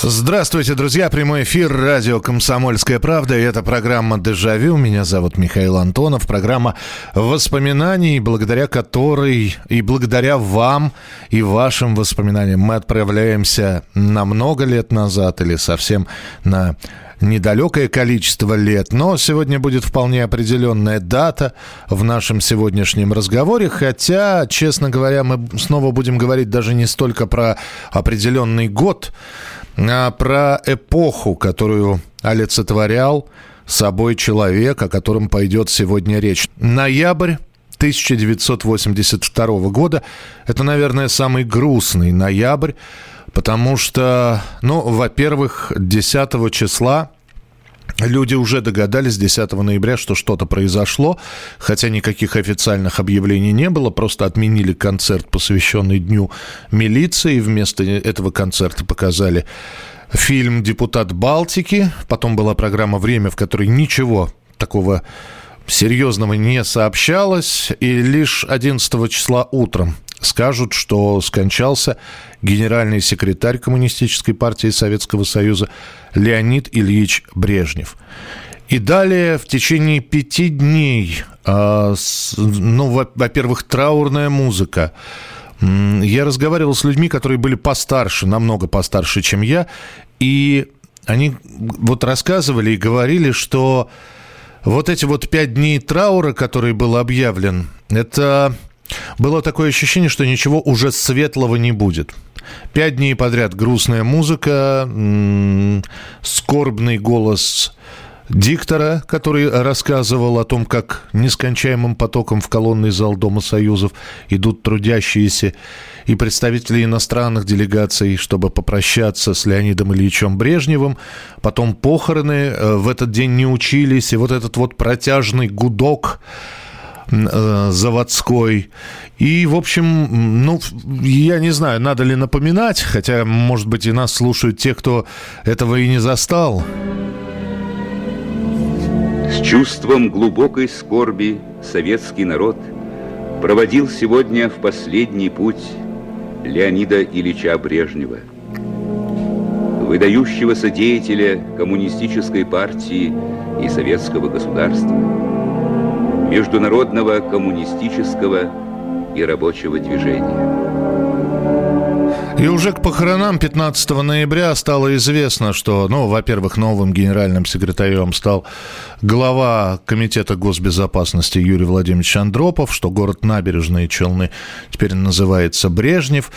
Здравствуйте, друзья. Прямой эфир радио «Комсомольская правда». И это программа «Дежавю». Меня зовут Михаил Антонов. Программа воспоминаний, благодаря которой и благодаря вам и вашим воспоминаниям мы отправляемся на много лет назад или совсем на недалекое количество лет, но сегодня будет вполне определенная дата в нашем сегодняшнем разговоре, хотя, честно говоря, мы снова будем говорить даже не столько про определенный год, про эпоху, которую олицетворял собой человек, о котором пойдет сегодня речь. Ноябрь 1982 года. Это, наверное, самый грустный ноябрь, потому что, ну, во-первых, 10 числа Люди уже догадались 10 ноября, что что-то произошло, хотя никаких официальных объявлений не было, просто отменили концерт, посвященный Дню милиции, вместо этого концерта показали фильм «Депутат Балтики», потом была программа «Время», в которой ничего такого серьезного не сообщалось, и лишь 11 числа утром скажут, что скончался генеральный секретарь Коммунистической партии Советского Союза Леонид Ильич Брежнев. И далее в течение пяти дней, с, ну, во-первых, траурная музыка. Я разговаривал с людьми, которые были постарше, намного постарше, чем я, и они вот рассказывали и говорили, что вот эти вот пять дней траура, который был объявлен, это было такое ощущение, что ничего уже светлого не будет. Пять дней подряд грустная музыка, скорбный голос диктора, который рассказывал о том, как нескончаемым потоком в колонный зал Дома Союзов идут трудящиеся и представители иностранных делегаций, чтобы попрощаться с Леонидом Ильичем Брежневым. Потом похороны э, в этот день не учились, и вот этот вот протяжный гудок заводской. И, в общем, ну, я не знаю, надо ли напоминать, хотя, может быть, и нас слушают те, кто этого и не застал. С чувством глубокой скорби советский народ проводил сегодня в последний путь Леонида Ильича Брежнева, выдающегося деятеля коммунистической партии и советского государства международного коммунистического и рабочего движения. И уже к похоронам 15 ноября стало известно, что, ну, во-первых, новым генеральным секретарем стал глава Комитета госбезопасности Юрий Владимирович Андропов, что город Набережные Челны теперь называется Брежнев.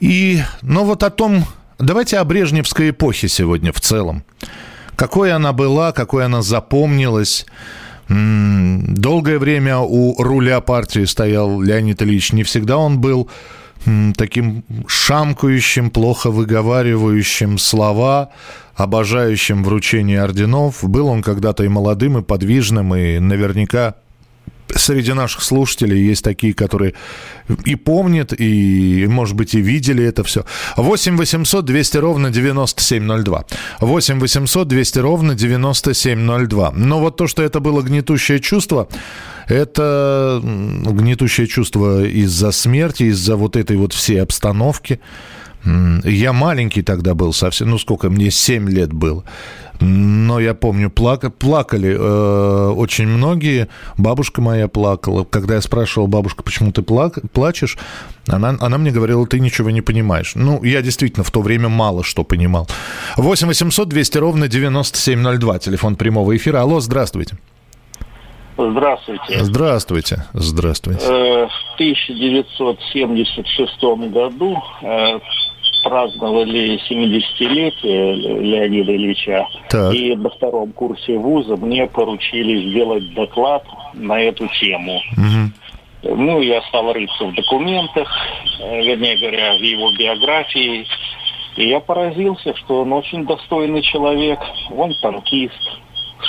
И, ну, вот о том, давайте о Брежневской эпохе сегодня в целом. Какой она была, какой она запомнилась, Долгое время у руля партии стоял Леонид Ильич. Не всегда он был таким шамкающим, плохо выговаривающим слова, обожающим вручение орденов. Был он когда-то и молодым, и подвижным, и наверняка среди наших слушателей есть такие, которые и помнят, и, может быть, и видели это все. 8 800 200 ровно 9702. 8 800 200 ровно 9702. Но вот то, что это было гнетущее чувство, это гнетущее чувство из-за смерти, из-за вот этой вот всей обстановки. Я маленький тогда был совсем, ну сколько, мне 7 лет было. Но я помню, плак, плакали э, очень многие. Бабушка моя плакала. Когда я спрашивал, бабушка, почему ты плак, плачешь, она, она мне говорила, ты ничего не понимаешь. Ну, я действительно в то время мало что понимал. 8 800 200 ровно 9702, телефон прямого эфира. Алло, здравствуйте. Здравствуйте. Здравствуйте. Здравствуйте. Э, в 1976 году э, праздновали 70-летие Леонида Ильича. Так. И на втором курсе вуза мне поручили сделать доклад на эту тему. Угу. Ну, я стал рыться в документах, э, вернее говоря, в его биографии. И я поразился, что он очень достойный человек. Он танкист,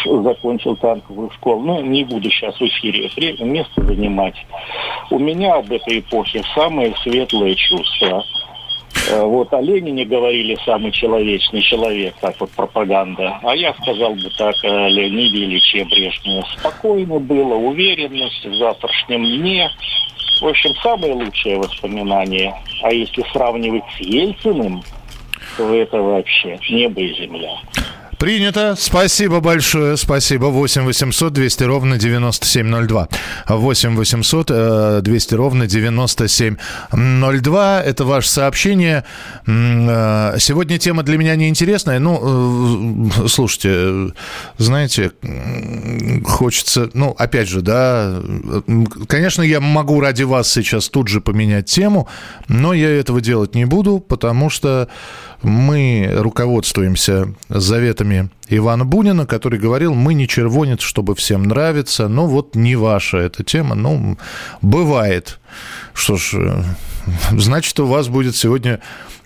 закончил танковую школу. Ну, не буду сейчас в эфире место занимать. У меня об этой эпохе самые светлые чувства. Э, вот о Ленине говорили самый человечный человек, так вот пропаганда. А я сказал бы так о Леониде Ильиче Брежневе. Спокойно было, уверенность в завтрашнем дне. В общем, самые лучшие воспоминания. А если сравнивать с Ельциным, то это вообще небо и земля. Принято. Спасибо большое. Спасибо. 8 800 200 ровно 9702. 8 800 200 ровно 9702. Это ваше сообщение. Э, сегодня тема для меня неинтересная. Ну, э, слушайте, знаете, хочется... Ну, опять же, да, конечно, я могу ради вас сейчас тут же поменять тему, но я этого делать не буду, потому что мы руководствуемся заветами Ивана Бунина, который говорил, мы не червонец, чтобы всем нравиться, но вот не ваша эта тема, ну, бывает. Что ж, э, значит, у вас будет сегодня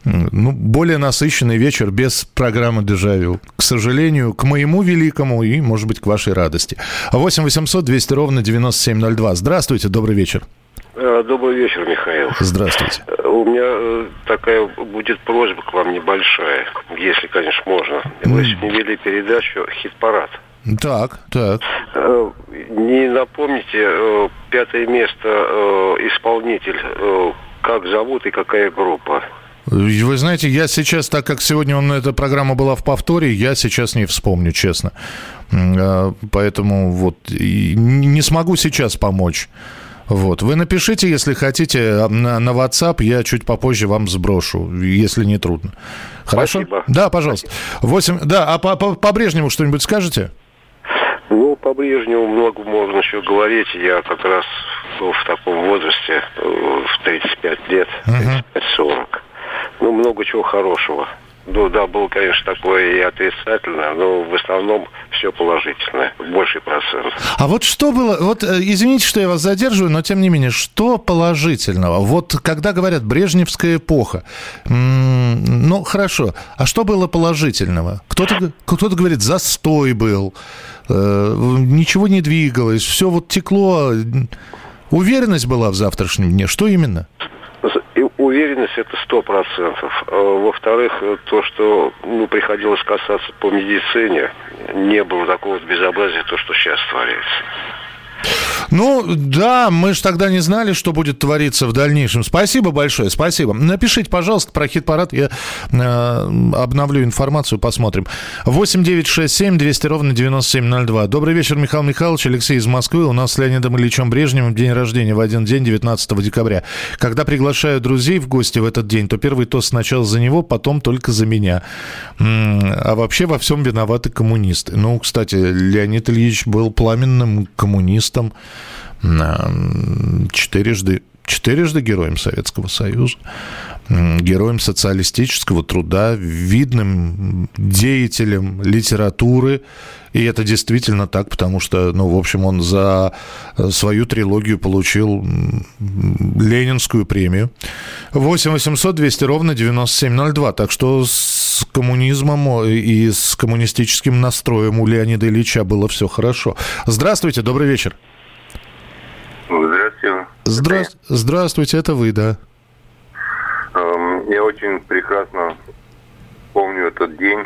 ну, более насыщенный вечер без программы «Дежавю». К сожалению, к моему великому и, может быть, к вашей радости. 8 800 200 ровно 9702. Здравствуйте, добрый вечер. Э, добрый вечер, Михаил. Здравствуйте. Э, у меня э, такая будет просьба к вам небольшая, если, конечно, можно. Вы сегодня вели передачу «Хит-парад». Так, так. Не напомните пятое место исполнитель, как зовут и какая группа? Вы знаете, я сейчас, так как сегодня у эта программа была в повторе, я сейчас не вспомню, честно. Поэтому вот не смогу сейчас помочь. Вот. Вы напишите, если хотите, на, на WhatsApp, я чуть попозже вам сброшу, если не трудно. Хорошо? Спасибо. Да, пожалуйста. 8... Да, а по, по, по Брежневу что-нибудь скажете? Ну, по Брежневу много можно еще говорить. Я как раз был в таком возрасте, э, в 35 лет, 35-40. Ну, много чего хорошего. Ну да, было, конечно, такое и отрицательное, но в основном все положительное, больший процент. А вот что было, вот э, извините, что я вас задерживаю, но тем не менее, что положительного? Вот когда говорят Брежневская эпоха, ну хорошо, а что было положительного? Кто-то кто говорит, застой был, э, ничего не двигалось, все вот текло, уверенность была в завтрашнем дне, что именно? Уверенность это сто процентов. А, во-вторых, то, что ну, приходилось касаться по медицине, не было такого безобразия, то, что сейчас творится. Ну, да, мы же тогда не знали, что будет твориться в дальнейшем. Спасибо большое, спасибо. Напишите, пожалуйста, про хит-парад. Я э, обновлю информацию, посмотрим. 8 9 6 7 200 ровно 9702. Добрый вечер, Михаил Михайлович. Алексей из Москвы. У нас с Леонидом Ильичем Брежневым день рождения в один день, 19 декабря. Когда приглашаю друзей в гости в этот день, то первый тост сначала за него, потом только за меня. А вообще во всем виноваты коммунисты. Ну, кстати, Леонид Ильич был пламенным коммунистом четырежды, четырежды героем Советского Союза, героем социалистического труда, видным деятелем литературы. И это действительно так, потому что, ну, в общем, он за свою трилогию получил Ленинскую премию. 8 800 200 ровно 9702. Так что с коммунизмом и с коммунистическим настроем у Леонида Ильича было все хорошо. Здравствуйте, добрый вечер. Здра... Здравствуйте, это вы, да. Эм, я очень прекрасно помню этот день.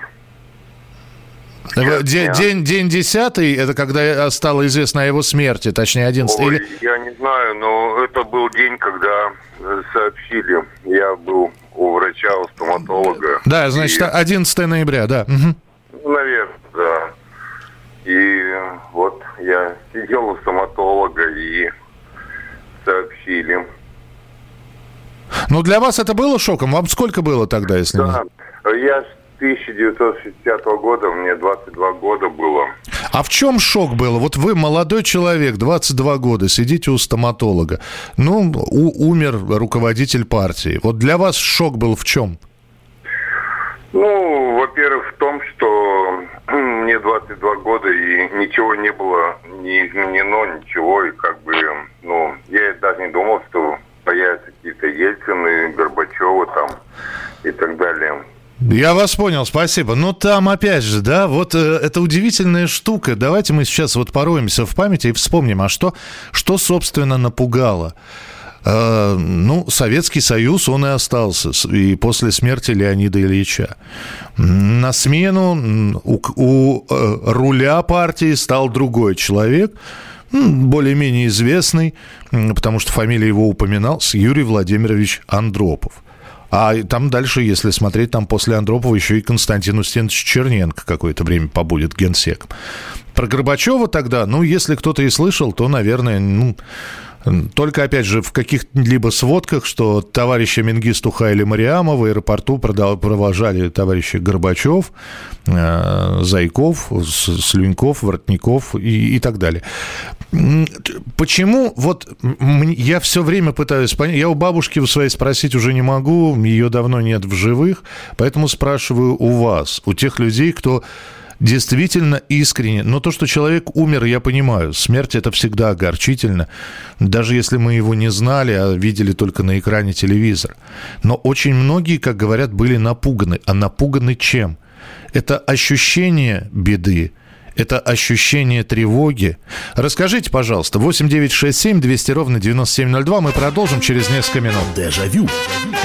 День, день, день 10 это когда стало известно о его смерти, точнее 11 Ой, или... Я не знаю, но это был день, когда э, сообщили. Я был у врача, у стоматолога. Да, значит, и... 11 ноября, да. Угу. Наверное, да. И вот я сидел у стоматолога и сообщили. Ну, для вас это было шоком? Вам сколько было тогда, если Да, я с 1960 года, мне 22 года было. А в чем шок был? Вот вы молодой человек, 22 года, сидите у стоматолога. Ну, у, умер руководитель партии. Вот для вас шок был в чем? Ну, во-первых, в том, что мне 22 года и ничего не было не изменено, ничего, и как бы, ну, я даже не думал, что появятся какие-то Ельцины, Горбачевы там и так далее. Я вас понял, спасибо. Но там, опять же, да, вот э, это удивительная штука. Давайте мы сейчас вот пороемся в памяти и вспомним, а что, что собственно, напугало? Э, ну, Советский Союз, он и остался. И после смерти Леонида Ильича. На смену у, у э, руля партии стал другой человек, более-менее известный, потому что фамилия его упоминалась, Юрий Владимирович Андропов. А там дальше, если смотреть, там после Андропова еще и Константин Устинович Черненко какое-то время побудет генсеком. Про Горбачева тогда, ну, если кто-то и слышал, то, наверное, ну, только, опять же, в каких-либо сводках, что товарища Мингисту Хайли Мариама в аэропорту провожали товарищи Горбачев, э, Зайков, Слюньков, Воротников и, и так далее. Почему вот я все время пытаюсь понять, я у бабушки у своей спросить уже не могу, ее давно нет в живых, поэтому спрашиваю у вас, у тех людей, кто действительно искренне. Но то, что человек умер, я понимаю. Смерть это всегда огорчительно. Даже если мы его не знали, а видели только на экране телевизора. Но очень многие, как говорят, были напуганы. А напуганы чем? Это ощущение беды, это ощущение тревоги. Расскажите, пожалуйста, 8967 200 ровно 9702. Мы продолжим через несколько минут. Дежавю. Дежавю.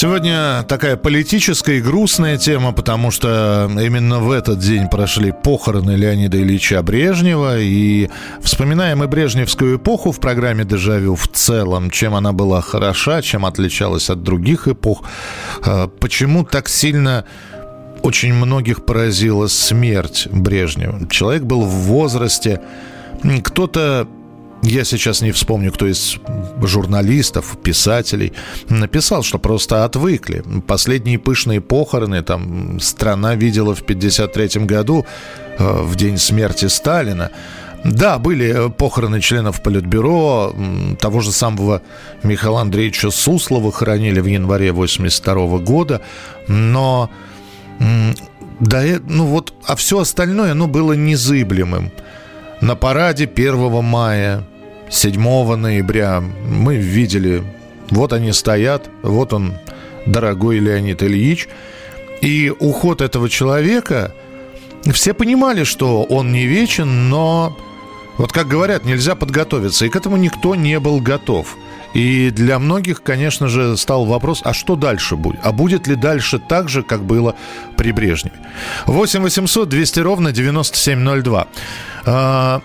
Сегодня такая политическая и грустная тема, потому что именно в этот день прошли похороны Леонида Ильича Брежнева. И вспоминаем и Брежневскую эпоху в программе «Дежавю» в целом, чем она была хороша, чем отличалась от других эпох. А, почему так сильно очень многих поразила смерть Брежнева? Человек был в возрасте, кто-то я сейчас не вспомню, кто из журналистов, писателей, написал, что просто отвыкли. Последние пышные похороны там страна видела в 1953 году, э, в день смерти Сталина. Да, были э, похороны членов Политбюро, того же самого Михаила Андреевича Суслова хоронили в январе 82 года, но да, э, ну вот, а все остальное, оно было незыблемым. На параде 1 мая, 7 ноября мы видели, вот они стоят, вот он, дорогой Леонид Ильич. И уход этого человека, все понимали, что он не вечен, но, вот как говорят, нельзя подготовиться. И к этому никто не был готов. И для многих, конечно же, стал вопрос, а что дальше будет? А будет ли дальше так же, как было при Брежневе? 8 800 200 ровно 9702. Э,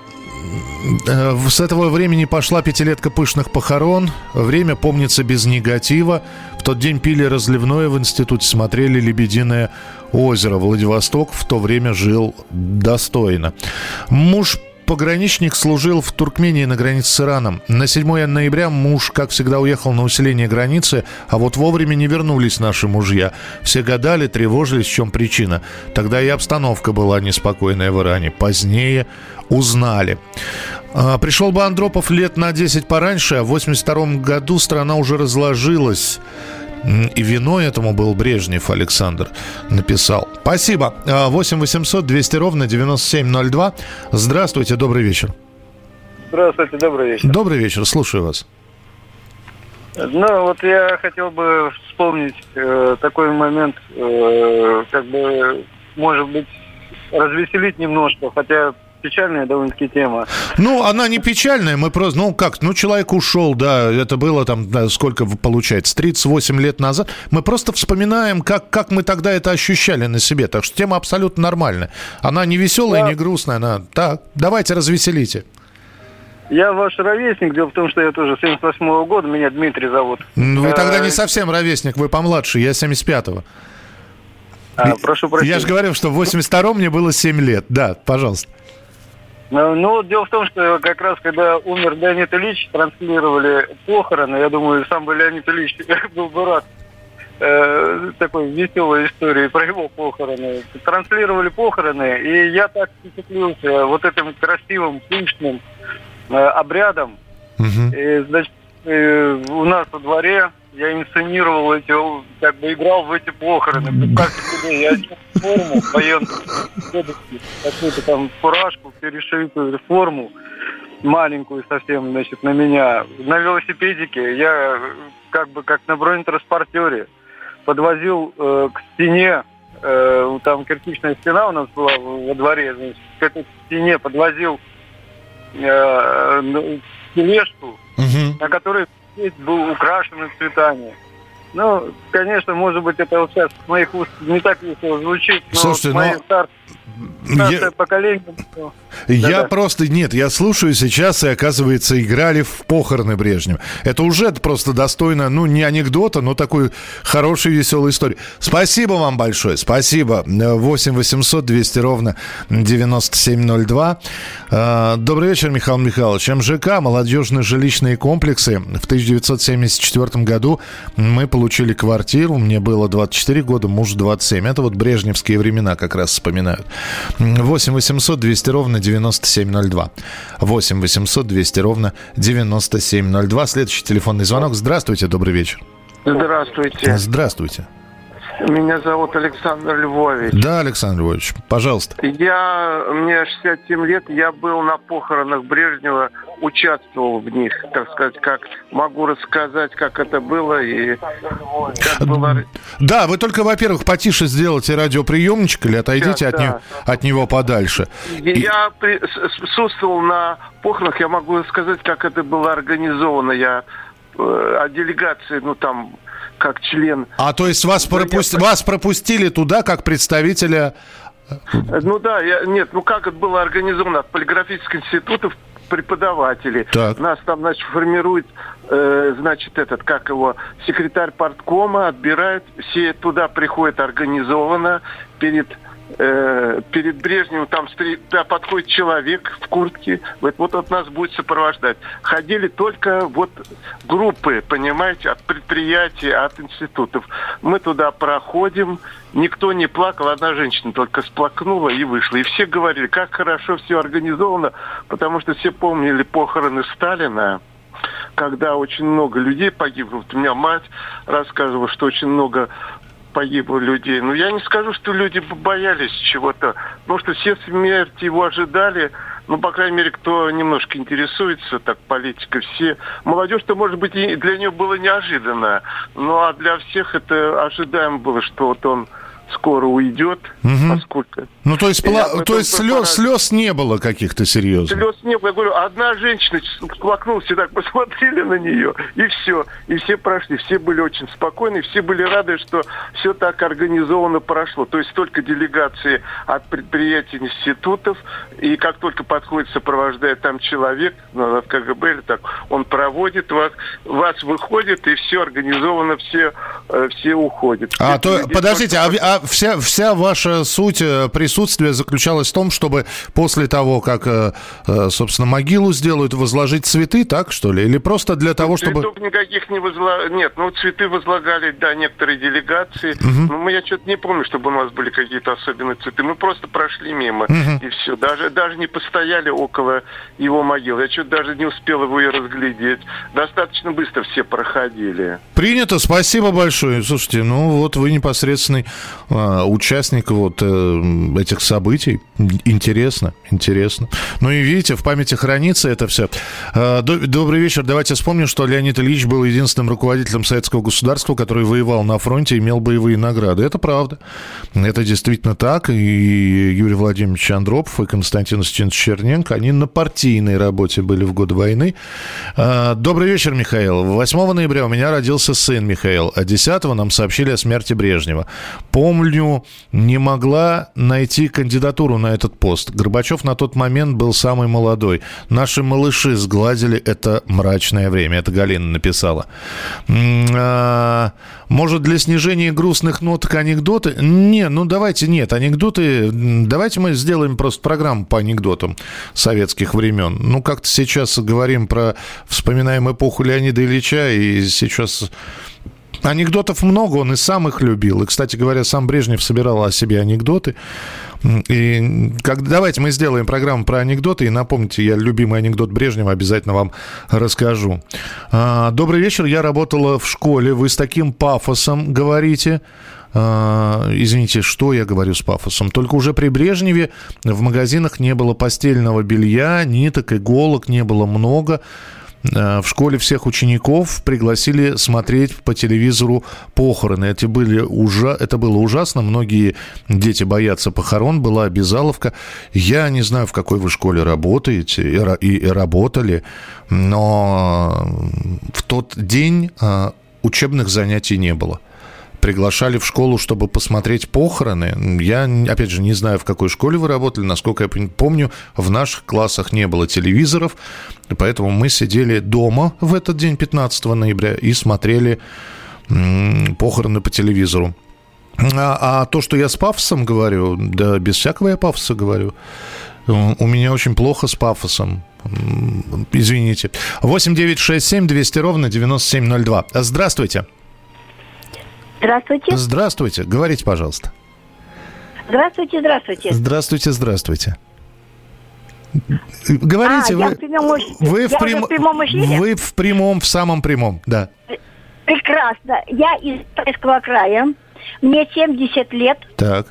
с этого времени пошла пятилетка пышных похорон. Время помнится без негатива. В тот день пили разливное в институте, смотрели «Лебединое озеро». Владивосток в то время жил достойно. Муж Пограничник служил в Туркмении на границе с Ираном. На 7 ноября муж, как всегда, уехал на усиление границы, а вот вовремя не вернулись наши мужья. Все гадали, тревожились, в чем причина. Тогда и обстановка была неспокойная в Иране. Позднее узнали. А, пришел бы Андропов лет на 10 пораньше, а в 82 году страна уже разложилась. И виной этому был Брежнев Александр, написал. Спасибо. 8 800 200 ровно 9702. Здравствуйте, добрый вечер. Здравствуйте, добрый вечер. Добрый вечер, слушаю вас. Ну, вот я хотел бы вспомнить э, такой момент, э, как бы, может быть, развеселить немножко, хотя печальная довольно-таки тема. Ну, она не печальная, мы просто, ну как, ну человек ушел, да, это было там, да, сколько получается, 38 лет назад. Мы просто вспоминаем, как, как мы тогда это ощущали на себе, так что тема абсолютно нормальная. Она не веселая, да. не грустная, она, так, давайте развеселите. Я ваш ровесник. Дело в том, что я тоже 78 -го года. Меня Дмитрий зовут. Вы тогда не совсем ровесник, вы помладше. Я 75-го. А, прошу прощения. Я же говорил, что в 82-м мне было 7 лет. Да, пожалуйста. Ну, ну, дело в том, что как раз когда умер Леонид Ильич, транслировали похороны, я думаю, сам бы Леонид Ильич был бы рад э, такой веселой истории про его похороны. Транслировали похороны, и я так впечатлился вот этим красивым, пышным э, обрядом. Угу. И, значит, э, у нас во дворе я инсценировал эти, как бы играл в эти похороны. Представьте себе, я одел форму военную, какую-то там фуражку, перешитую форму, маленькую совсем, значит, на меня. На велосипедике я как бы как на бронетранспортере подвозил э, к стене, э, там кирпичная стена у нас была во дворе, значит, к этой стене подвозил э, тележку, угу. на которой был украшен цветами. Ну, конечно, может быть, это вот сейчас с моих уст не так весело звучит, но Слушайте, мои но... стар... старшее я... поколение... Я Да-да. просто, нет, я слушаю сейчас, и оказывается, играли в похороны Брежнева. Это уже просто достойно, ну, не анекдота, но такой хорошей, веселой истории. Спасибо вам большое, спасибо. 8 800 200 ровно 9702. А, добрый вечер, Михаил Михайлович. МЖК, молодежные жилищные комплексы. В 1974 году мы получили квартиру, мне было 24 года, муж 27. Это вот брежневские времена как раз вспоминают. 8 800 200 ровно 9702. 8 800 200 ровно 9702. Следующий телефонный звонок. Здравствуйте, добрый вечер. Здравствуйте. Здравствуйте. Меня зовут Александр Львович. Да, Александр Львович, пожалуйста. Я, мне 67 лет, я был на похоронах Брежнева, участвовал в них, так сказать, как могу рассказать, как это было и как было... Да, вы только, во-первых, потише сделайте радиоприемничек или отойдите Сейчас, от, да. него, от него подальше. Я и... присутствовал на похоронах, я могу сказать, как это было организовано. Я э, о делегации, ну там как член. А то есть вас, пропусти... вас пропустили туда как представителя... Ну да, я, нет, ну как это было организовано? От полиграфических институтов преподаватели. Так. Нас там, значит, формирует, э, значит, этот, как его, секретарь парткома, отбирает, все туда приходят организованно перед э, перед Брежневым там да, подходит человек в куртке, вот, вот от нас будет сопровождать. Ходили только вот группы, понимаете, от предприятий, от институтов. Мы туда проходим, никто не плакал, одна женщина только сплакнула и вышла. И все говорили, как хорошо все организовано, потому что все помнили похороны Сталина когда очень много людей погибло. Вот у меня мать рассказывала, что очень много погибло людей. Но я не скажу, что люди боялись чего-то, потому что все смерти его ожидали. Ну, по крайней мере, кто немножко интересуется так политикой, все. Молодежь-то, может быть, для нее было неожиданно. Ну, а для всех это ожидаемо было, что вот он скоро уйдет, угу. поскольку... Ну, то есть, пла... то есть слез, слез не было каких-то серьезных? Слез не было. Я говорю, одна женщина сплакнулась, и так посмотрели на нее, и все. И все прошли. Все были очень спокойны, все были рады, что все так организованно прошло. То есть только делегации от предприятий, институтов, и как только подходит, сопровождает там человек, ну, от КГБ или так, он проводит вас, вас выходит, и все организовано, все, э, все уходят. А, то, подождите, а, а вся, вся ваша суть э, присутствия заключалась в том, чтобы после того, как, э, э, собственно, могилу сделают, возложить цветы, так, что ли? Или просто для того, чтобы... Цветов никаких не возлагали. Нет, ну, цветы возлагали, да, некоторые делегации. Угу. Но я что-то не помню, чтобы у нас были какие-то особенные цветы. Мы просто прошли мимо, угу. и все. Даже, даже не постояли около его могилы. Я что-то даже не успел его и разглядеть. Достаточно быстро все проходили. Принято, спасибо большое. Слушайте, ну вот вы непосредственный участник вот э, этих событий. Интересно, интересно. Ну и видите, в памяти хранится это все. А, добрый вечер. Давайте вспомним, что Леонид Ильич был единственным руководителем советского государства, который воевал на фронте и имел боевые награды. Это правда. Это действительно так. И Юрий Владимирович Андропов и Константин Стенович Черненко, они на партийной работе были в годы войны. А, добрый вечер, Михаил. 8 ноября у меня родился сын Михаил, а 10 нам сообщили о смерти Брежнева. По помню, не могла найти кандидатуру на этот пост. Горбачев на тот момент был самый молодой. Наши малыши сгладили это мрачное время. Это Галина написала. А, может, для снижения грустных ноток анекдоты? Не, ну давайте нет. Анекдоты... Давайте мы сделаем просто программу по анекдотам советских времен. Ну, как-то сейчас говорим про... Вспоминаем эпоху Леонида Ильича, и сейчас Анекдотов много, он и сам их любил. И, кстати говоря, сам Брежнев собирал о себе анекдоты. И как, давайте мы сделаем программу про анекдоты. И напомните, я любимый анекдот Брежнева обязательно вам расскажу. А, Добрый вечер. Я работала в школе. Вы с таким пафосом говорите. А, извините, что я говорю с пафосом? Только уже при Брежневе в магазинах не было постельного белья, ниток, иголок не было много. Э, в школе всех учеников пригласили смотреть по телевизору похороны. Это, были ужа... это было ужасно. Многие дети боятся похорон. Была обязаловка. Я не знаю, в какой вы школе работаете и, и, работали, но в тот день э, учебных занятий не было приглашали в школу, чтобы посмотреть похороны. Я, опять же, не знаю, в какой школе вы работали. Насколько я помню, в наших классах не было телевизоров, поэтому мы сидели дома в этот день, 15 ноября, и смотрели похороны по телевизору. А, а то, что я с пафосом говорю, да без всякого я пафоса говорю. У меня очень плохо с пафосом. Извините. 8 9 6 7 200 ровно 9702. Здравствуйте. Здравствуйте. Здравствуйте. Говорите, пожалуйста. Здравствуйте, здравствуйте. Здравствуйте, здравствуйте. Говорите, а, вы, в прямом, вы, в прям, в прямом эфире? Вы в прямом, в самом прямом, да. Прекрасно. Я из Тайского края. Мне 70 лет. Так.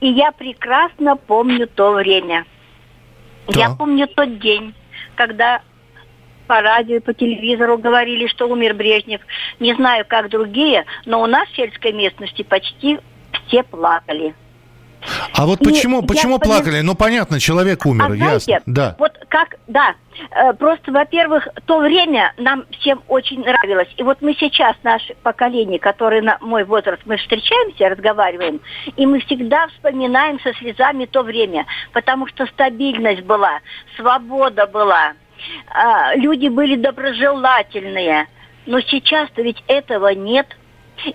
И я прекрасно помню то время. Да. Я помню тот день, когда по радио и по телевизору говорили, что умер Брежнев. Не знаю, как другие, но у нас в сельской местности почти все плакали. А вот почему, и почему плакали? Поним... Ну, понятно, человек умер, а знаете, ясно. Да. Вот как, да, э, просто, во-первых, то время нам всем очень нравилось. И вот мы сейчас, наше поколение, которое на мой возраст, мы встречаемся, разговариваем, и мы всегда вспоминаем со слезами то время, потому что стабильность была, свобода была, а, люди были доброжелательные. Но сейчас-то ведь этого нет.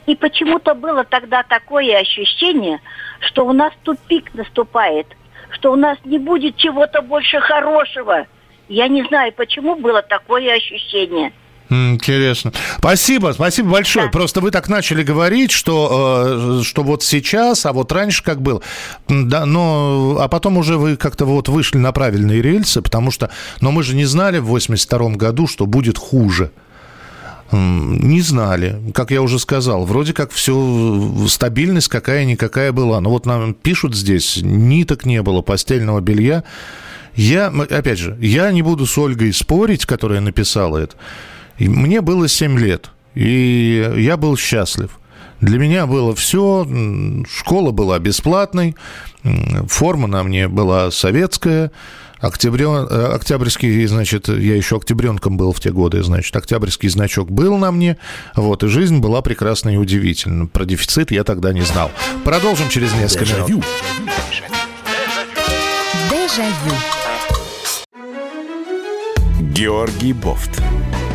И почему-то было тогда такое ощущение, что у нас тупик наступает, что у нас не будет чего-то больше хорошего. Я не знаю, почему было такое ощущение. Интересно. Спасибо, спасибо большое. Да. Просто вы так начали говорить, что, э, что вот сейчас, а вот раньше как был. Да, но, а потом уже вы как-то вот вышли на правильные рельсы, потому что, но мы же не знали в 82 году, что будет хуже. Не знали, как я уже сказал. Вроде как все, стабильность какая-никакая была. Но вот нам пишут здесь, ниток не было, постельного белья. Я, опять же, я не буду с Ольгой спорить, которая написала это. И мне было 7 лет, и я был счастлив. Для меня было все, школа была бесплатной, форма на мне была советская, Октябрен, э, октябрьский, значит, я еще октябренком был в те годы, значит, октябрьский значок был на мне, вот, и жизнь была прекрасна и удивительна. Про дефицит я тогда не знал. Продолжим через несколько Дежавю. минут. Дежавю. Георгий Бофт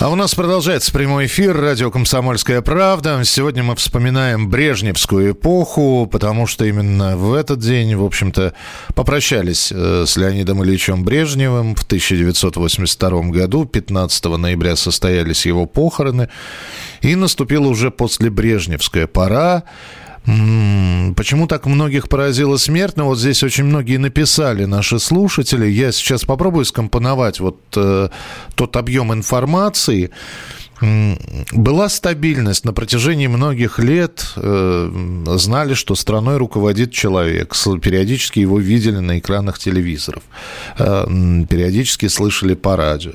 А у нас продолжается прямой эфир радио «Комсомольская правда». Сегодня мы вспоминаем Брежневскую эпоху, потому что именно в этот день, в общем-то, попрощались э, с Леонидом Ильичем Брежневым в 1982 году. 15 ноября состоялись его похороны. И наступила уже после Брежневская пора. Почему так многих поразила смерть? Ну, вот здесь очень многие написали наши слушатели. Я сейчас попробую скомпоновать вот э, тот объем информации. Была стабильность на протяжении многих лет. Э, знали, что страной руководит человек. Периодически его видели на экранах телевизоров. Э, периодически слышали по радио.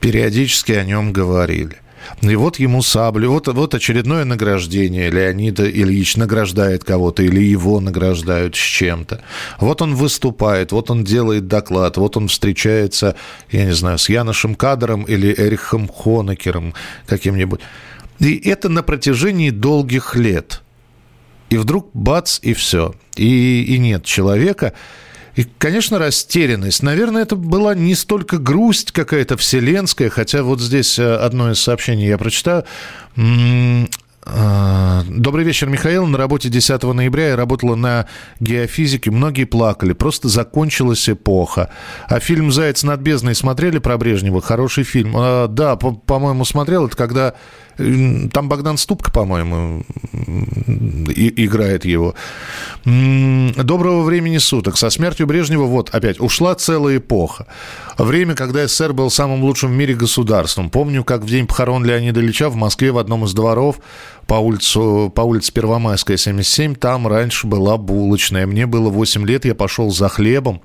Периодически о нем говорили. И вот ему саблю. Вот, вот очередное награждение. Леонида Ильич награждает кого-то или его награждают с чем-то. Вот он выступает, вот он делает доклад, вот он встречается, я не знаю, с Яношем Кадром или Эрихом Хонекером каким-нибудь. И это на протяжении долгих лет. И вдруг бац, и все. И, и нет человека. И, конечно, растерянность. Наверное, это была не столько грусть какая-то вселенская, хотя вот здесь э, одно из сообщений я прочитаю. А, добрый вечер, Михаил. На работе 10 ноября я работала на геофизике. Многие плакали. Просто закончилась эпоха. А фильм «Заяц над бездной» смотрели про Брежнева? Хороший фильм. А, да, по-моему, смотрел. Это когда там Богдан Ступка, по-моему, играет его. Доброго времени суток. Со смертью Брежнева, вот опять, ушла целая эпоха. Время, когда СССР был самым лучшим в мире государством. Помню, как в день похорон Леонида Ильича в Москве в одном из дворов по, улицу, по улице Первомайская, 77, там раньше была булочная. Мне было 8 лет, я пошел за хлебом.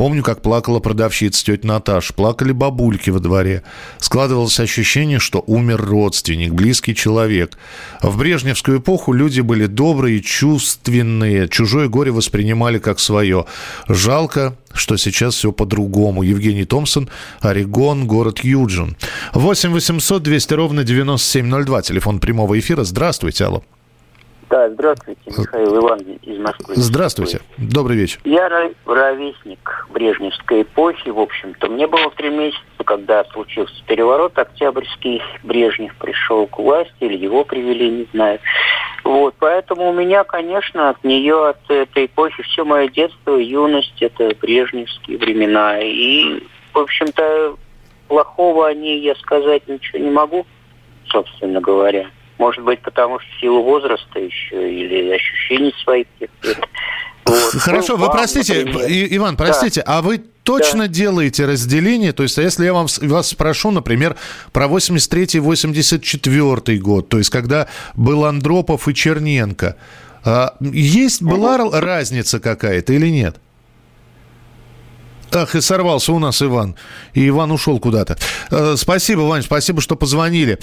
Помню, как плакала продавщица тетя Наташа, плакали бабульки во дворе. Складывалось ощущение, что умер родственник, близкий человек. В брежневскую эпоху люди были добрые, чувственные, чужое горе воспринимали как свое. Жалко, что сейчас все по-другому. Евгений Томпсон, Орегон, город Юджин. 8 800 200 ровно 9702, телефон прямого эфира. Здравствуйте, алло. Да, здравствуйте, Михаил Иван из Москвы. Здравствуйте, добрый вечер. Я ровесник Брежневской эпохи, в общем-то. Мне было три месяца, когда случился переворот октябрьский, Брежнев пришел к власти, или его привели, не знаю. Вот, поэтому у меня, конечно, от нее, от этой эпохи, все мое детство, юность, это брежневские времена. И, в общем-то, плохого о ней я сказать ничего не могу, собственно говоря. Может быть, потому что в силу возраста еще или ощущений своих каких-то. Вот. Хорошо, ну, вы простите, например. Иван, простите, да. а вы точно да. делаете разделение? То есть, а если я вам, вас спрошу, например, про 83-84 год, то есть, когда был Андропов и Черненко, а, есть, была угу. разница какая-то или нет? Ах, и сорвался у нас Иван. И Иван ушел куда-то. Э, спасибо, Вань, спасибо, что позвонили.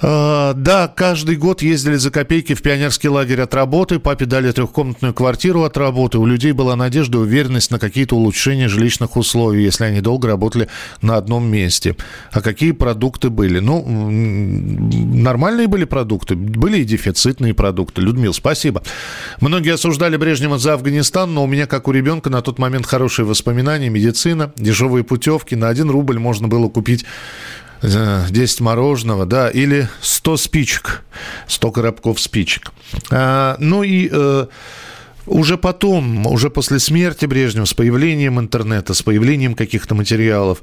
А, да, каждый год ездили за копейки в пионерский лагерь от работы. Папе дали трехкомнатную квартиру от работы. У людей была надежда и уверенность на какие-то улучшения жилищных условий, если они долго работали на одном месте. А какие продукты были? Ну, нормальные были продукты. Были и дефицитные продукты. Людмил, спасибо. Многие осуждали Брежнева за Афганистан, но у меня, как у ребенка, на тот момент хорошие воспоминания. Медицина, дешевые путевки. На один рубль можно было купить 10 мороженого, да, или 100 спичек, 100 коробков спичек. А, ну и... Э, уже потом, уже после смерти Брежнева, с появлением интернета, с появлением каких-то материалов,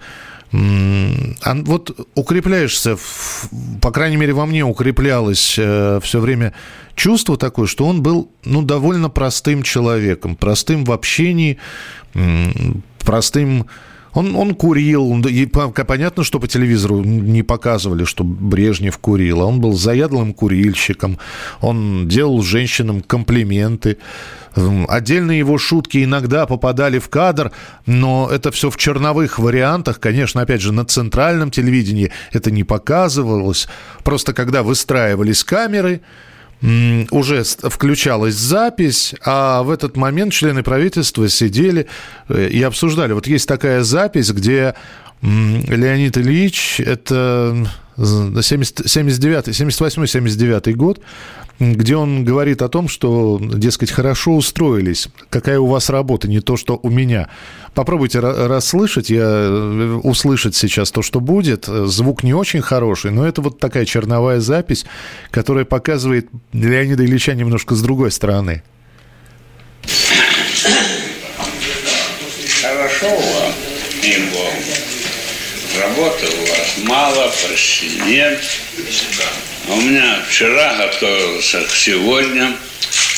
вот укрепляешься, по крайней мере, во мне укреплялось э, все время чувство такое, что он был, ну, довольно простым человеком, простым в общении, простым он, он курил, и понятно, что по телевизору не показывали, что Брежнев курил, а он был заядлым курильщиком, он делал женщинам комплименты, Отдельные его шутки иногда попадали в кадр, но это все в черновых вариантах. Конечно, опять же, на центральном телевидении это не показывалось. Просто когда выстраивались камеры, уже включалась запись, а в этот момент члены правительства сидели э, и обсуждали. Вот есть такая запись, где Леонид Ильич, это 79, 78 79 год, где он говорит о том, что, дескать, хорошо устроились, какая у вас работа, не то, что у меня. Попробуйте расслышать, я э, услышать сейчас то, что будет. Звук не очень хороший, но это вот такая черновая запись, которая показывает Леонида Ильича немножко с другой стороны. Хорошо вам, Работы у вас мало, почти нет. У меня вчера готовился к сегодня.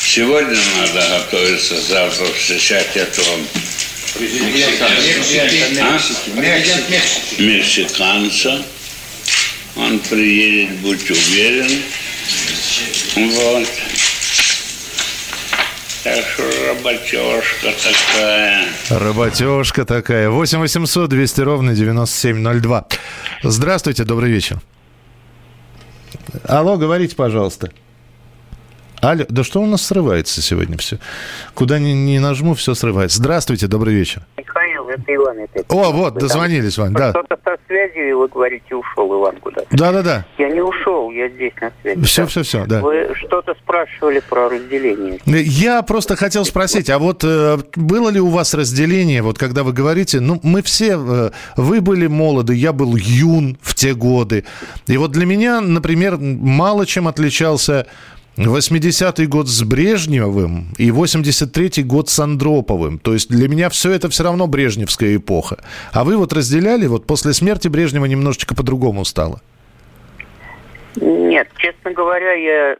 Сегодня надо готовиться завтра встречать этого мексиканца. Он приедет, будь уверен. Вот. Что работежка такая. Работежка такая. 8 800 200 ровно 9702. Здравствуйте, добрый вечер. Алло, говорите, пожалуйста. Алло, да что у нас срывается сегодня все? Куда ни, ни нажму, все срывается. Здравствуйте, добрый вечер. Это Иван. Это О, вот, дозвонились, Вань, да. Что-то со связью, и вы говорите, ушел Иван куда-то. Да-да-да. Я не ушел, я здесь на связи. Все, все, все, да. Вы что-то спрашивали про разделение. Я просто хотел спросить, а вот э, было ли у вас разделение, вот когда вы говорите, ну, мы все, э, вы были молоды, я был юн в те годы, и вот для меня, например, мало чем отличался 80-й год с Брежневым и 83-й год с Андроповым. То есть для меня все это все равно брежневская эпоха. А вы вот разделяли, вот после смерти Брежнева немножечко по-другому стало? Нет, честно говоря, я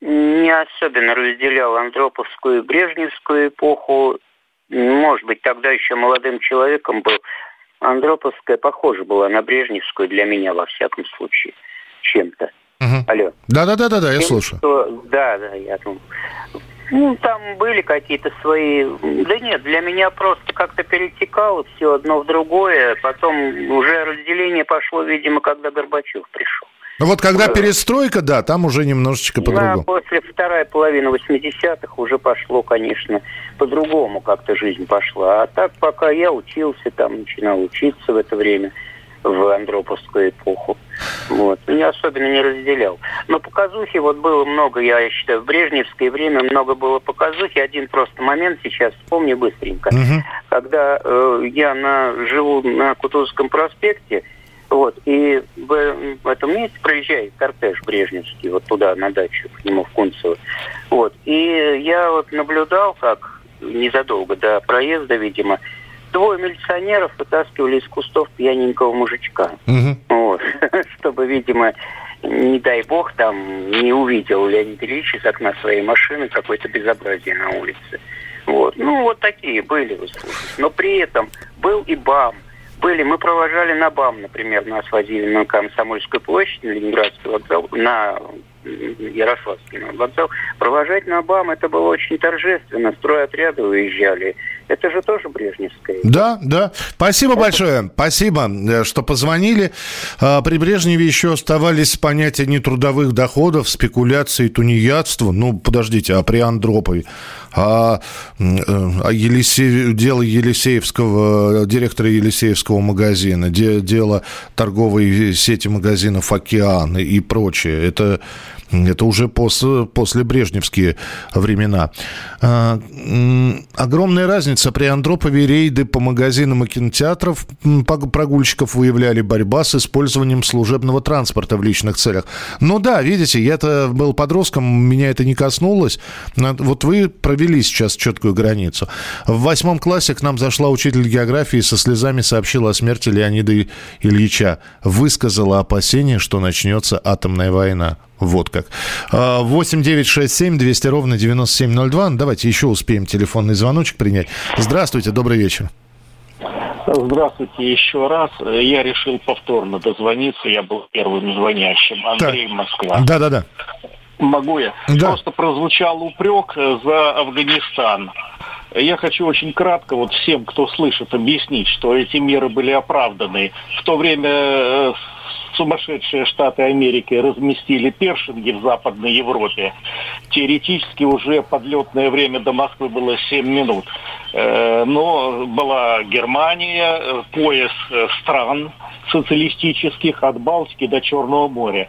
не особенно разделял Андроповскую и Брежневскую эпоху. Может быть, тогда еще молодым человеком был. Андроповская похожа была на Брежневскую для меня, во всяком случае, чем-то. Угу. Алло. Да-да-да, да, я слушаю. Что, да, да, я думаю. Ну, там были какие-то свои... Да нет, для меня просто как-то перетекало все одно в другое. Потом уже разделение пошло, видимо, когда Горбачев пришел. Ну вот когда перестройка, да, там уже немножечко по-другому. Да, после второй половины 80-х уже пошло, конечно, по-другому как-то жизнь пошла. А так, пока я учился, там начинал учиться в это время – в Андроповскую эпоху. Вот. Не особенно не разделял. Но показухи вот было много, я считаю, в брежневское время много было показухи. Один просто момент сейчас вспомню быстренько. Угу. Когда э, я на, живу на Кутузовском проспекте, вот, и в, в этом месте проезжает кортеж Брежневский, вот туда, на дачу, к нему в Кунцево. Вот, и я вот наблюдал, как незадолго до проезда, видимо, двое милиционеров вытаскивали из кустов пьяненького мужичка. Угу. Вот. Чтобы, видимо, не дай бог, там не увидел Леонид Ильич из окна своей машины какое-то безобразие на улице. Вот. Ну, вот такие были, вы. Но при этом был и БАМ. Были, мы провожали на БАМ, например, нас возили на Комсомольскую площадь, на Ленинградский вокзал, на Ярославский вокзал. Провожать на БАМ это было очень торжественно. Стройотряды уезжали. Это же тоже брежневская. Да, да. Спасибо это... большое. Спасибо, э, что позвонили. А, при Брежневе еще оставались понятия нетрудовых доходов, спекуляции, тунеядства. Ну, подождите, а при Андропове? А, а Елисей, дело Елисеевского, директора Елисеевского магазина, дело торговой сети магазинов «Океан» и прочее. Это это уже после, после брежневские времена. А, огромная разница. При Андропове рейды по магазинам и кинотеатрам прогульщиков выявляли борьба с использованием служебного транспорта в личных целях. Ну да, видите, я-то был подростком, меня это не коснулось. Вот вы провели сейчас четкую границу. В восьмом классе к нам зашла учитель географии со слезами сообщила о смерти Леонида Ильича. Высказала опасение, что начнется атомная война. Вот как. 8 9 6 7 200 ровно 9702. Давайте еще успеем телефонный звоночек принять. Здравствуйте, добрый вечер. Здравствуйте еще раз. Я решил повторно дозвониться. Я был первым звонящим. Андрей так. Москва. Да-да-да. Могу я? Да. Просто прозвучал упрек за Афганистан. Я хочу очень кратко вот всем, кто слышит, объяснить, что эти меры были оправданы. В то время э, сумасшедшие Штаты Америки разместили першинги в Западной Европе, теоретически уже подлетное время до Москвы было 7 минут. Э, но была Германия, э, пояс э, стран социалистических от Балтики до Черного моря.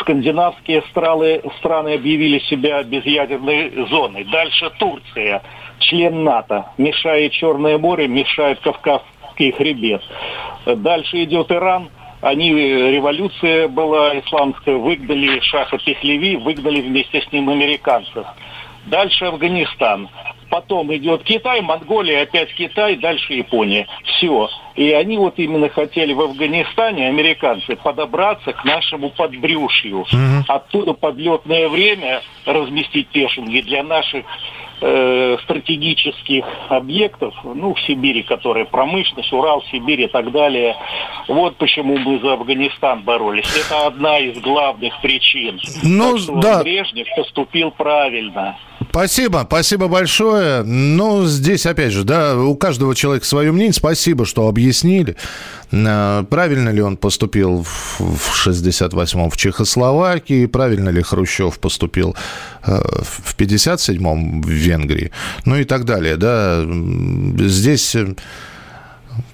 Скандинавские страны, страны объявили себя безъядерной зоной. Дальше Турция, член НАТО. Мешает Черное море, мешает Кавказский хребет. Дальше идет Иран – они, э, революция была исламская, выгнали Шаха Пехлеви, выгнали вместе с ним американцев. Дальше Афганистан. Потом идет Китай, Монголия, опять Китай, дальше Япония. Все. И они вот именно хотели в Афганистане, американцы, подобраться к нашему подбрюшью. Угу. Оттуда подлетное время разместить пешинги для наших э, стратегических объектов, ну, в Сибири, которые промышленность, Урал, Сибирь и так далее. Вот почему мы за Афганистан боролись. Это одна из главных причин. Ну, так что да. Брежнев поступил правильно. Спасибо, спасибо большое. Ну, здесь, опять же, да, у каждого человека свое мнение. Спасибо, что объяснили. А, правильно ли он поступил в 68-м в Чехословакии, правильно ли Хрущев поступил э, в 57-м в Венгрии, ну и так далее, да. Здесь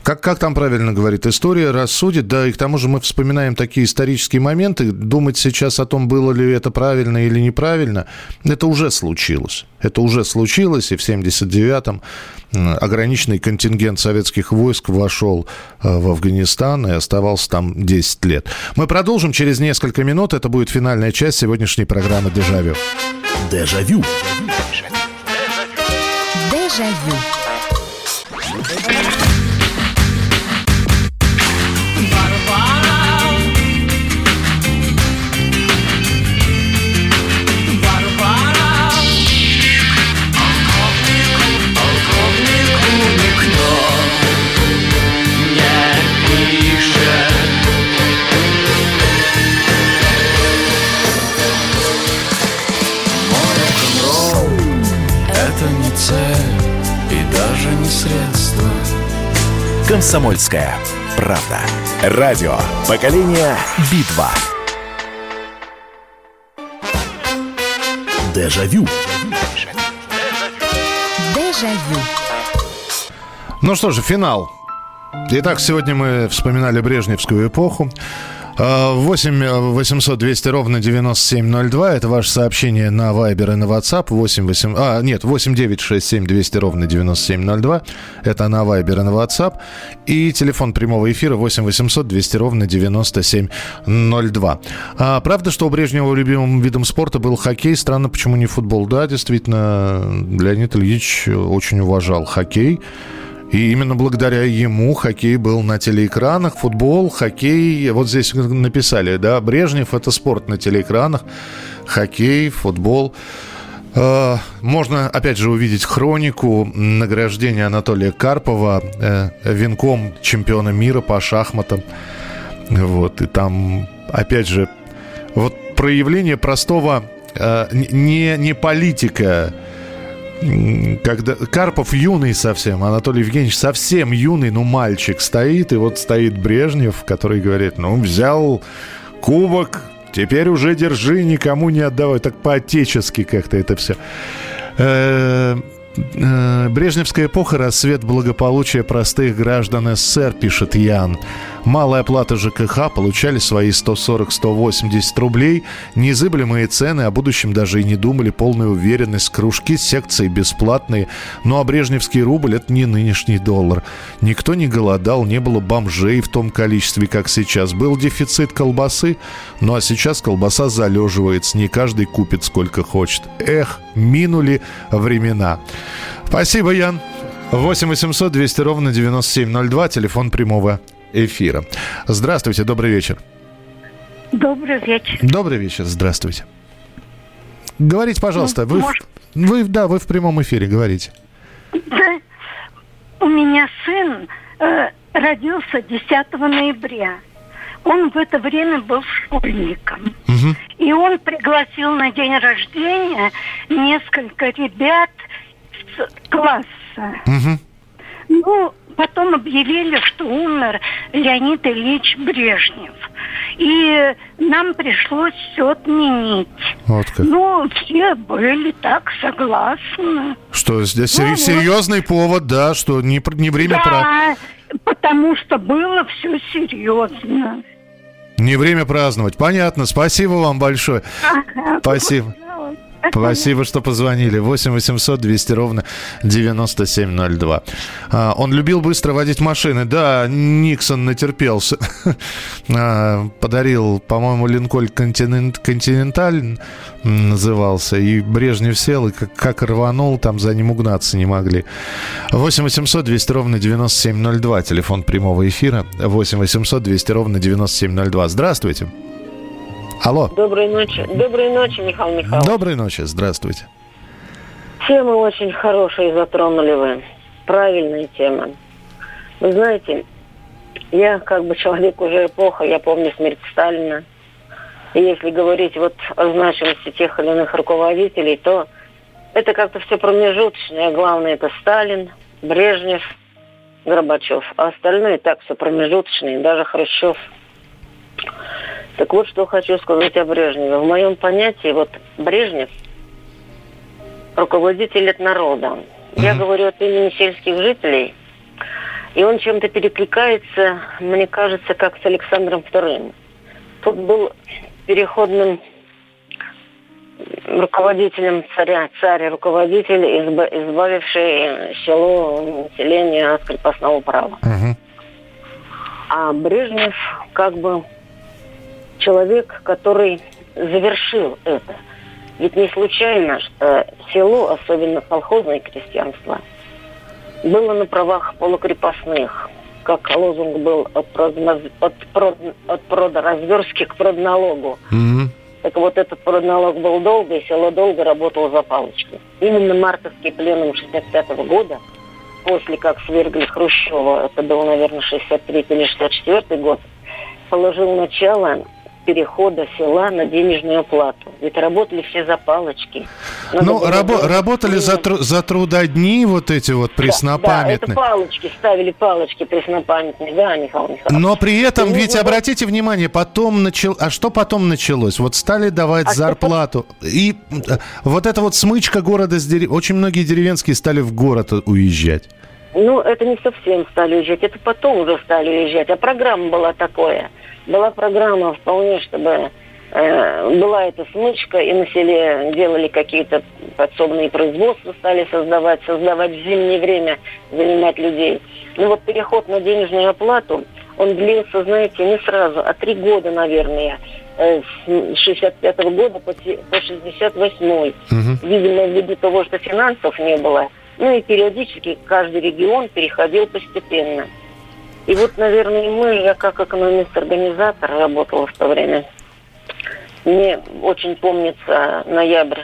как, как там правильно говорит, история рассудит, да, и к тому же мы вспоминаем такие исторические моменты, думать сейчас о том, было ли это правильно или неправильно, это уже случилось. Это уже случилось, и в 79-м ограниченный контингент советских войск вошел э, в Афганистан и оставался там 10 лет. Мы продолжим через несколько минут. Это будет финальная часть сегодняшней программы «Дежавю». Дежавю. Дежавю. «Комсомольская правда». Радио «Поколение Битва». Дежавю. Дежавю. Ну что же, финал. Итак, сегодня мы вспоминали Брежневскую эпоху. 8 800 200 ровно 9702. Это ваше сообщение на Viber и на WhatsApp. 8 8... А, нет, 8 9 6 7 200 ровно 9702. Это на Viber и на WhatsApp. И телефон прямого эфира 8 800 200 ровно 9702. А, правда, что у Брежнева любимым видом спорта был хоккей. Странно, почему не футбол. Да, действительно, Леонид Ильич очень уважал хоккей. И именно благодаря ему хоккей был на телеэкранах, футбол, хоккей. Вот здесь написали, да, Брежнев – это спорт на телеэкранах, хоккей, футбол. А, можно, опять же, увидеть хронику награждения Анатолия Карпова э, венком чемпиона мира по шахматам. Вот, и там, опять же, вот проявление простого э, не, не политика, когда Карпов юный совсем, Анатолий Евгеньевич совсем юный, ну, мальчик стоит, и вот стоит Брежнев, который говорит, ну, взял кубок, теперь уже держи, никому не отдавай. Так по-отечески как-то это все. Э, э, Брежневская эпоха – рассвет благополучия простых граждан СССР, пишет Ян. Малая плата ЖКХ получали свои 140-180 рублей, незыблемые цены, о будущем даже и не думали, полная уверенность, кружки, секции бесплатные. Ну а брежневский рубль – это не нынешний доллар. Никто не голодал, не было бомжей в том количестве, как сейчас. Был дефицит колбасы, ну а сейчас колбаса залеживается, не каждый купит сколько хочет. Эх, минули времена. Спасибо, Ян. 8 800 200 ровно 9702, телефон прямого эфира. Здравствуйте, добрый вечер. Добрый вечер. Добрый вечер, здравствуйте. Говорите, пожалуйста, ну, вы, может... вы, да, вы в прямом эфире, говорите. Да, у меня сын э, родился 10 ноября. Он в это время был школьником. Угу. И он пригласил на день рождения несколько ребят с класса. Угу. Ну, потом объявили, что умер Леонид Ильич Брежнев. И нам пришлось все отменить. Вот как. Ну, все были так согласны. Что здесь ну, серьезный вот. повод, да, что не, не время да, про... потому что было все серьезно. Не время праздновать. Понятно. Спасибо вам большое. Ага, Спасибо. Спасибо, что позвонили. 8 800 200 ровно 9702. А, он любил быстро водить машины. Да, Никсон натерпелся. а, подарил, по-моему, Линкольн Континент, Континенталь назывался. И Брежнев сел, и как рванул, там за ним угнаться не могли. 8 800 200 ровно 9702. Телефон прямого эфира. 8 800 200 ровно 9702. Здравствуйте. Алло. Доброй ночи. Доброй ночи, Михаил Михайлович. Доброй ночи, здравствуйте. Темы очень хорошие затронули вы. Правильные темы. Вы знаете, я как бы человек уже эпоха, я помню смерть Сталина. И если говорить вот о значимости тех или иных руководителей, то это как-то все промежуточное. Главное это Сталин, Брежнев, Горбачев. А остальное так все промежуточные, даже Хрущев. Так вот, что хочу сказать о Брежневе. В моем понятии, вот Брежнев – руководитель от народа. Mm-hmm. Я говорю от имени сельских жителей. И он чем-то перекликается, мне кажется, как с Александром II. Тут был переходным руководителем царя, царь руководитель, избавивший село население от крепостного права. Угу. А Брежнев как бы человек, который завершил это. Ведь не случайно, что село, особенно колхозное крестьянство, было на правах полукрепостных. Как лозунг был от, продно, от, прод, от продразверстки к продналогу. Mm-hmm. Так вот, этот продналог был долго, и село долго работало за палочки. Именно мартовский пленум 65 года, после как свергли Хрущева, это был, наверное, 63 или 64 год, положил начало перехода села на денежную плату. Ведь работали все за палочки. ну, рабо- работали за, тру- за трудодни вот эти вот преснопамятные. Да, да, это палочки, ставили палочки преснопамятные, да, Михаил Михайлович. Но при этом, и ведь обратите внимание, потом начал... А что потом началось? Вот стали давать а зарплату. Что... И э, вот эта вот смычка города с дерев... Очень многие деревенские стали в город уезжать. Ну, это не совсем стали уезжать, это потом уже стали уезжать. А программа была такое – была программа вполне, чтобы э, была эта смычка, и на селе делали какие-то подсобные производства, стали создавать, создавать в зимнее время, занимать людей. Ну вот переход на денежную оплату, он длился, знаете, не сразу, а три года, наверное, э, с 65 -го года по, по 68 -й. Угу. Видимо, ввиду того, что финансов не было, ну и периодически каждый регион переходил постепенно. И вот, наверное, мы, я как экономист-организатор работала в то время. Мне очень помнится ноябрь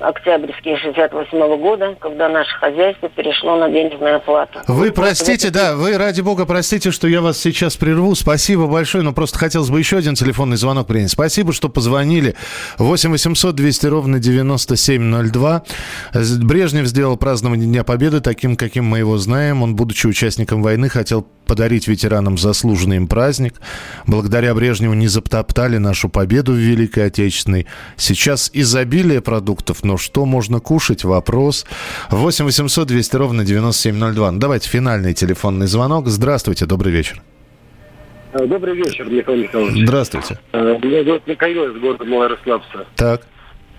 октябрьские 68 -го года, когда наше хозяйство перешло на денежную оплату. Вы простите, да, вы, ради бога, простите, что я вас сейчас прерву. Спасибо большое, но просто хотелось бы еще один телефонный звонок принять. Спасибо, что позвонили. 8 800 200 ровно 9702. Брежнев сделал празднование Дня Победы таким, каким мы его знаем. Он, будучи участником войны, хотел подарить ветеранам заслуженный им праздник. Благодаря Брежневу не затоптали нашу победу в Великой Отечественной. Сейчас изобилие продуктов, но что можно кушать? Вопрос. 8 800 200 ровно 9702. Ну, давайте финальный телефонный звонок. Здравствуйте, добрый вечер. Э, добрый вечер, Михаил Михайлович. Здравствуйте. Э, меня зовут Михаил из города Малоярославца. Так.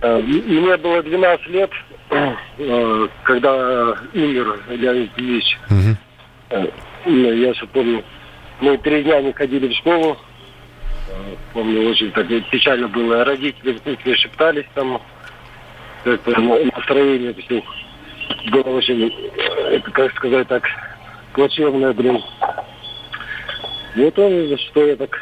Э, мне было 12 лет, когда умер Леонид Ильич. Угу. Ну, я еще помню, мы три дня не ходили в школу. Помню, очень так печально было. Родители в кухне шептались там. Это настроение все было очень, это, как сказать так, плачевное, блин. Вот он, что я так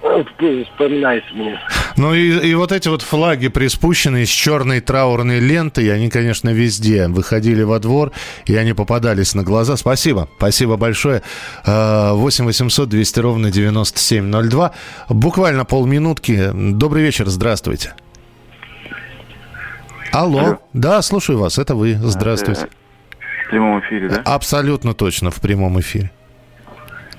вспоминается мне. Ну и, и вот эти вот флаги приспущенные с черной траурной лентой, они, конечно, везде выходили во двор, и они попадались на глаза. Спасибо, спасибо большое. 8 800 200 ровно 9702. Буквально полминутки. Добрый вечер, здравствуйте. Алло. Алло. Да, слушаю вас, это вы. Здравствуйте. В прямом эфире, да? Абсолютно точно, в прямом эфире.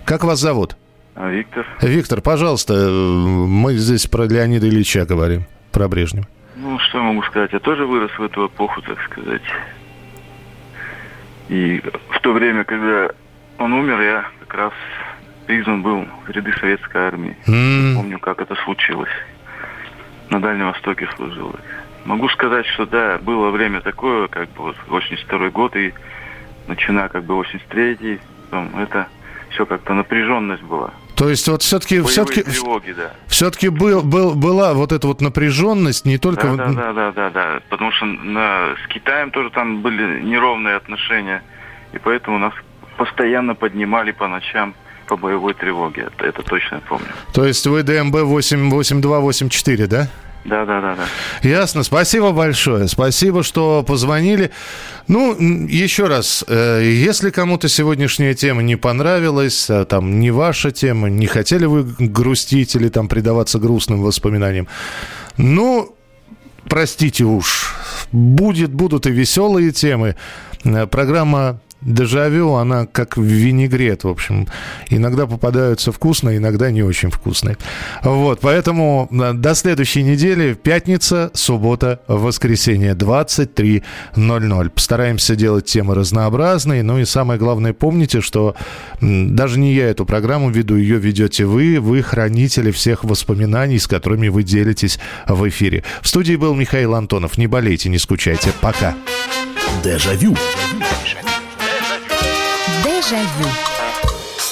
Как вас зовут? А, Виктор. Виктор, пожалуйста, мы здесь про Леонида Ильича говорим, про Брежнева. Ну, что я могу сказать? Я тоже вырос в эту эпоху, так сказать. И в то время, когда он умер, я как раз призван был в ряды советской армии. Mm. Помню, как это случилось. На Дальнем Востоке служил. Могу сказать, что да, было время такое, как бы вот 82 год и начиная как бы 83-й, это все как-то напряженность была. То есть вот все-таки все-таки да. все-таки был, был, была вот эта вот напряженность не только да, да, да, да, да, да, потому что на, с Китаем тоже там были неровные отношения, и поэтому нас постоянно поднимали по ночам по боевой тревоге. Это, это точно я помню. То есть вы ДМБ 88284, да? Да, да, да, да. Ясно. Спасибо большое. Спасибо, что позвонили. Ну, еще раз, э, если кому-то сегодняшняя тема не понравилась, а там не ваша тема, не хотели вы грустить или там предаваться грустным воспоминаниям, ну, простите уж, будет, будут и веселые темы. Э, программа дежавю, она как винегрет, в общем. Иногда попадаются вкусные, иногда не очень вкусные. Вот, поэтому до следующей недели. Пятница, суббота, воскресенье, 23.00. Постараемся делать темы разнообразные. Ну и самое главное, помните, что даже не я эту программу веду, ее ведете вы. Вы хранители всех воспоминаний, с которыми вы делитесь в эфире. В студии был Михаил Антонов. Не болейте, не скучайте. Пока. Дежавю. Дежавю. Evangelho